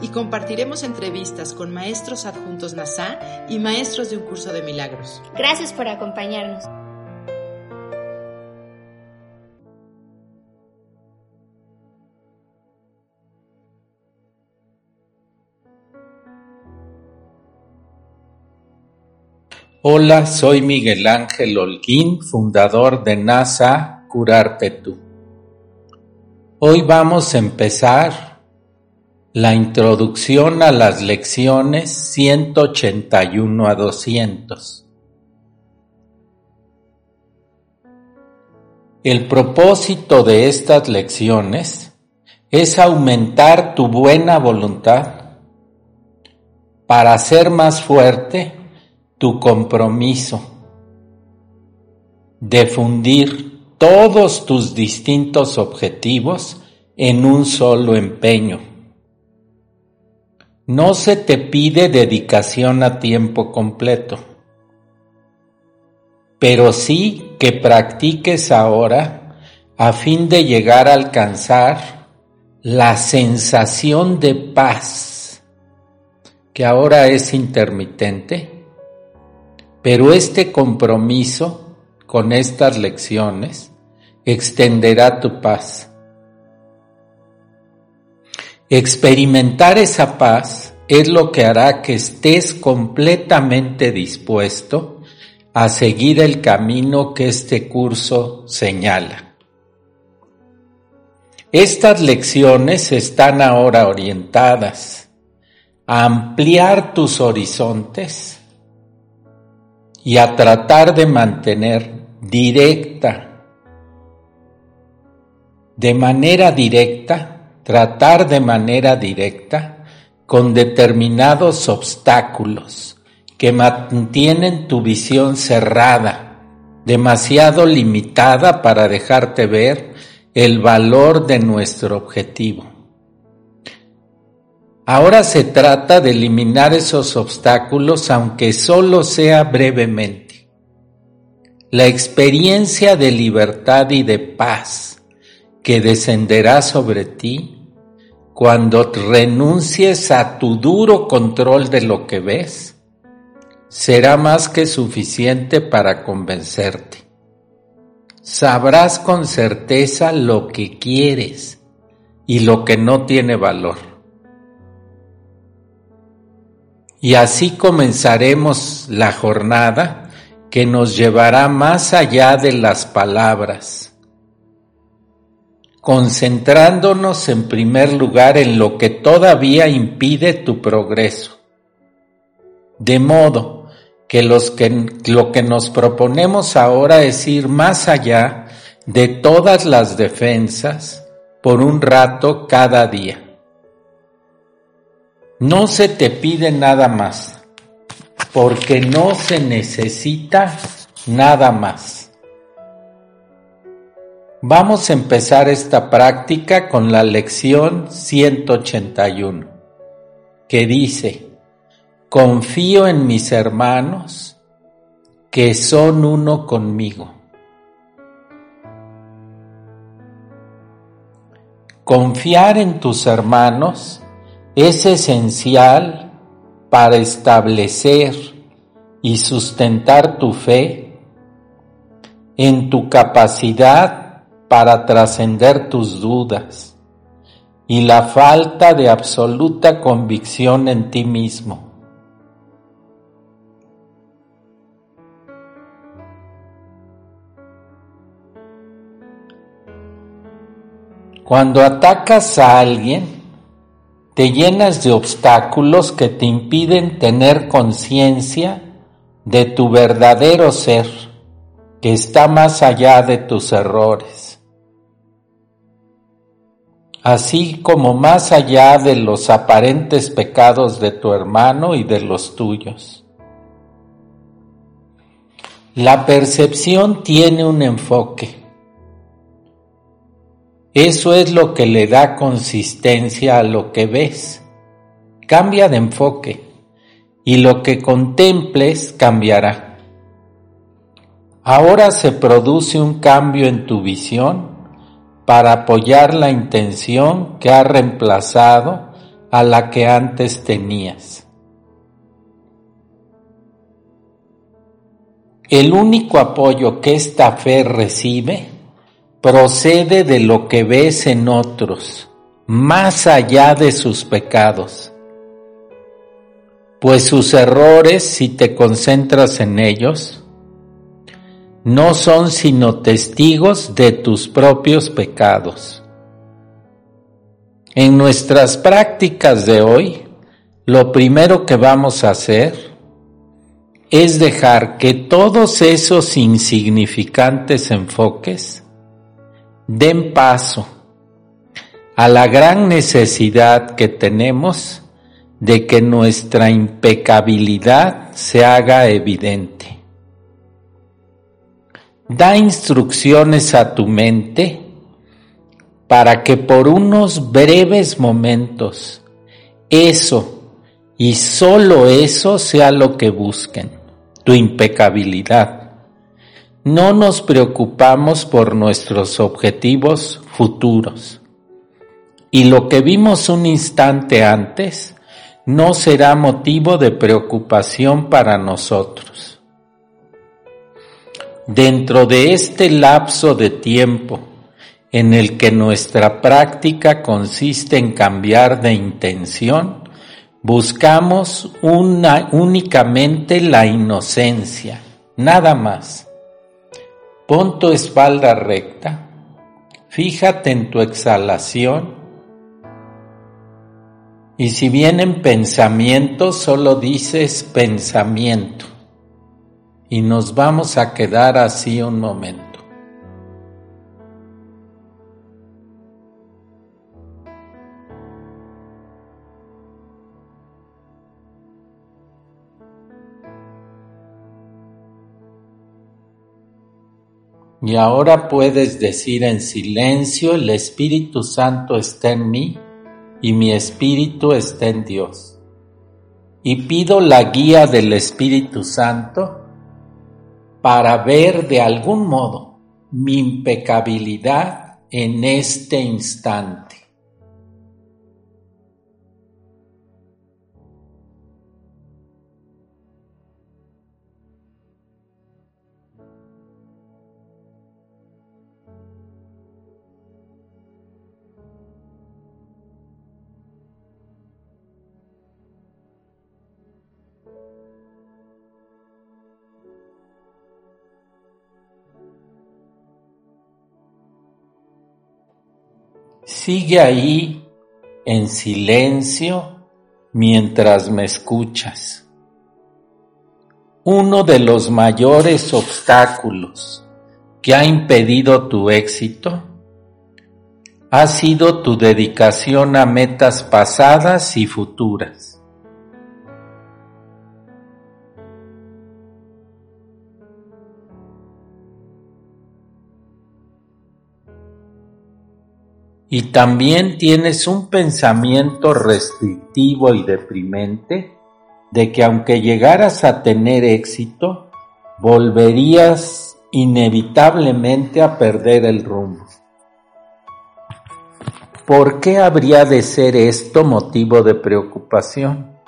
y compartiremos entrevistas con maestros adjuntos NASA y maestros de un curso de milagros. Gracias por acompañarnos. Hola, soy Miguel Ángel Holguín, fundador de NASA Curarte Tú. Hoy vamos a empezar la introducción a las lecciones 181 a 200. El propósito de estas lecciones es aumentar tu buena voluntad para hacer más fuerte tu compromiso de fundir todos tus distintos objetivos en un solo empeño no se te pide dedicación a tiempo completo, pero sí que practiques ahora a fin de llegar a alcanzar la sensación de paz, que ahora es intermitente, pero este compromiso con estas lecciones extenderá tu paz. Experimentar esa paz es lo que hará que estés completamente dispuesto a seguir el camino que este curso señala. Estas lecciones están ahora orientadas a ampliar tus horizontes y a tratar de mantener directa, de manera directa, tratar de manera directa con determinados obstáculos que mantienen tu visión cerrada, demasiado limitada para dejarte ver el valor de nuestro objetivo. Ahora se trata de eliminar esos obstáculos aunque solo sea brevemente. La experiencia de libertad y de paz que descenderá sobre ti cuando renuncies a tu duro control de lo que ves, será más que suficiente para convencerte. Sabrás con certeza lo que quieres y lo que no tiene valor. Y así comenzaremos la jornada que nos llevará más allá de las palabras concentrándonos en primer lugar en lo que todavía impide tu progreso. De modo que, lo que nos proponemos ahora es ir más allá de todas las defensas por un rato cada día. No se te pide nada más, porque no se necesita nada más. Vamos a empezar esta práctica con la lección 181, que dice, confío en mis hermanos que son uno conmigo. Confiar en tus hermanos es esencial para establecer y sustentar tu fe en tu capacidad para trascender tus dudas y la falta de absoluta convicción en ti mismo. Cuando atacas a alguien, te llenas de obstáculos que te impiden tener conciencia de tu verdadero ser, que está más allá de tus errores. Así como más allá de los aparentes pecados de tu hermano y de los tuyos. La percepción tiene un enfoque. Eso es lo que le da consistencia a lo que ves. Cambia de enfoque y lo que contemples cambiará. Ahora se produce un cambio en tu visión para apoyar la intención que ha reemplazado a la que antes tenías. El único apoyo que esta fe recibe procede de lo que ves en otros, más allá de sus pecados pues sus errores, si te concentras en ellos, no son sino testigos de tus propios pecados. En nuestras prácticas de hoy, lo primero que vamos a hacer es dejar que todos esos insignificantes enfoques den paso a la gran necesidad que tenemos de que nuestra impecabilidad se haga evidente. Da instrucciones a tu mente para que por unos breves momentos eso y solo eso sea lo que busquen, tu impecabilidad. No nos preocupamos por nuestros objetivos futuros. Y lo que vimos un instante antes, no será motivo de preocupación para nosotros. Dentro de este lapso de tiempo en el que nuestra práctica consiste en cambiar de intención, buscamos una, únicamente la inocencia, nada más. Pon tu espalda recta, fíjate en tu exhalación y si vienen pensamientos, solo dices pensamiento. Y nos vamos a quedar así un momento. Y ahora puedes decir en silencio, el Espíritu Santo está en mí y mi espíritu está en Dios. Y pido la guía del Espíritu Santo para ver de algún modo mi impecabilidad en este instante. Sigue ahí en silencio mientras me escuchas. Uno de los mayores obstáculos que ha impedido tu éxito ha sido tu dedicación a metas pasadas y futuras. Y también tienes un pensamiento restrictivo y deprimente de que aunque llegaras a tener éxito, volverías inevitablemente a perder el rumbo. ¿Por qué habría de ser esto motivo de preocupación?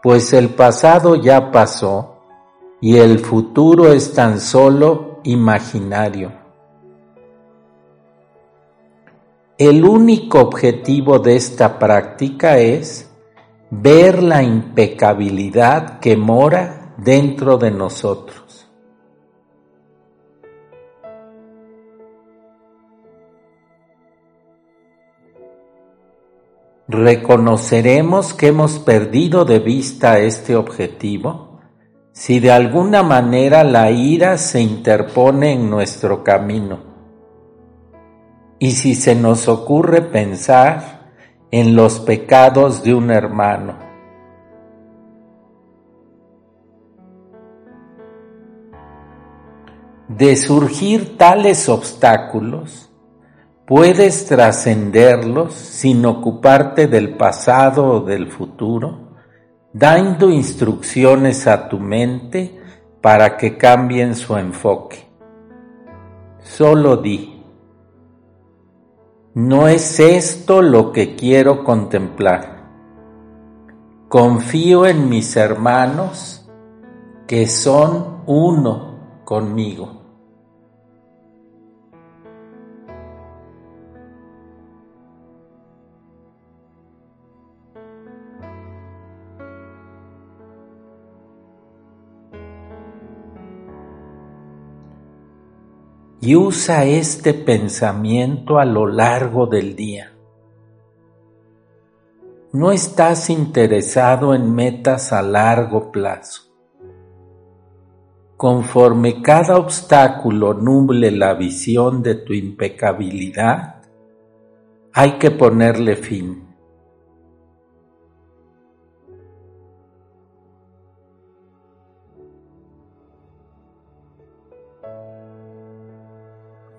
Pues el pasado ya pasó y el futuro es tan solo imaginario. El único objetivo de esta práctica es ver la impecabilidad que mora dentro de nosotros. ¿Reconoceremos que hemos perdido de vista este objetivo si de alguna manera la ira se interpone en nuestro camino? Y si se nos ocurre pensar en los pecados de un hermano. De surgir tales obstáculos, puedes trascenderlos sin ocuparte del pasado o del futuro, dando instrucciones a tu mente para que cambien su enfoque. Solo di, no es esto lo que quiero contemplar. Confío en mis hermanos que son uno conmigo. Y usa este pensamiento a lo largo del día. No estás interesado en metas a largo plazo. Conforme cada obstáculo nuble la visión de tu impecabilidad, hay que ponerle fin.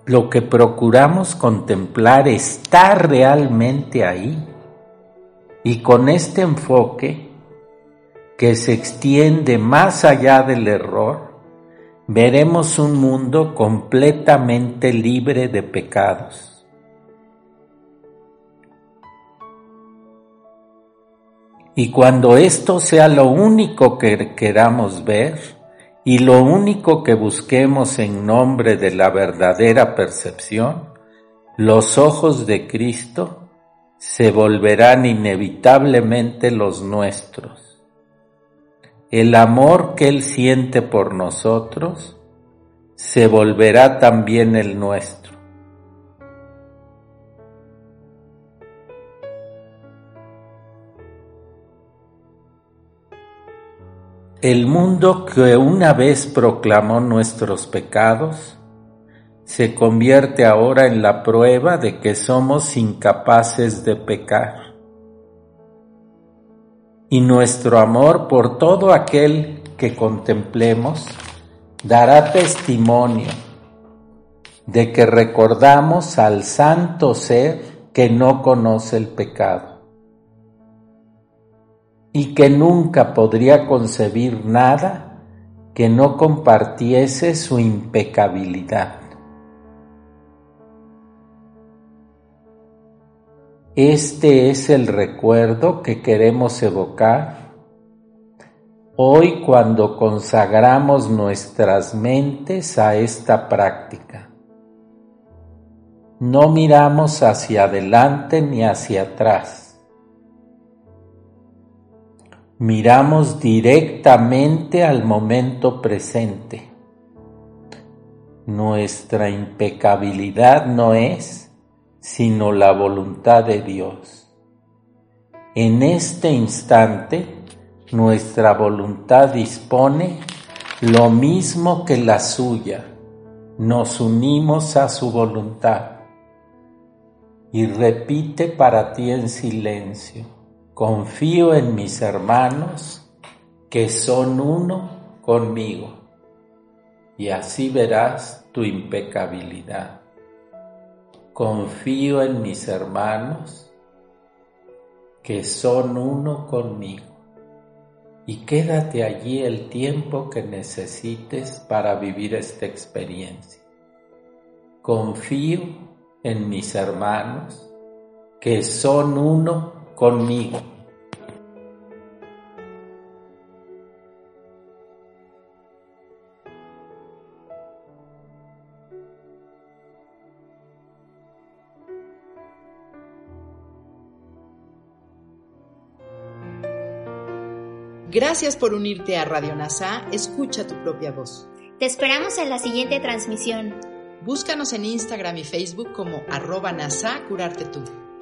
Lo que procuramos contemplar está realmente ahí. Y con este enfoque, que se extiende más allá del error, veremos un mundo completamente libre de pecados. Y cuando esto sea lo único que queramos ver, y lo único que busquemos en nombre de la verdadera percepción, los ojos de Cristo se volverán inevitablemente los nuestros. El amor que Él siente por nosotros se volverá también el nuestro. El mundo que una vez proclamó nuestros pecados se convierte ahora en la prueba de que somos incapaces de pecar. Y nuestro amor por todo aquel que contemplemos dará testimonio de que recordamos al santo ser que no conoce el pecado y que nunca podría concebir nada que no compartiese su impecabilidad. Este es el recuerdo que queremos evocar hoy cuando consagramos nuestras mentes a esta práctica. No miramos hacia adelante ni hacia atrás miramos directamente al momento presente. Nuestra impecabilidad no es sino la voluntad de Dios. En este instante, nuestra voluntad dispone lo mismo que la suya. Nos unimos a su voluntad y repite para ti en silencio confío en mis hermanos que son uno conmigo y así verás tu impecabilidad. Confío en mis hermanos que son uno conmigo y quédate allí el tiempo que necesites para vivir esta experiencia. Confío en mis hermanos que son uno conmigo. Gracias por unirte a Radio NASA. Escucha tu propia voz. Te esperamos en la siguiente transmisión. Búscanos en Instagram y Facebook como arroba NASA Curarte Tú.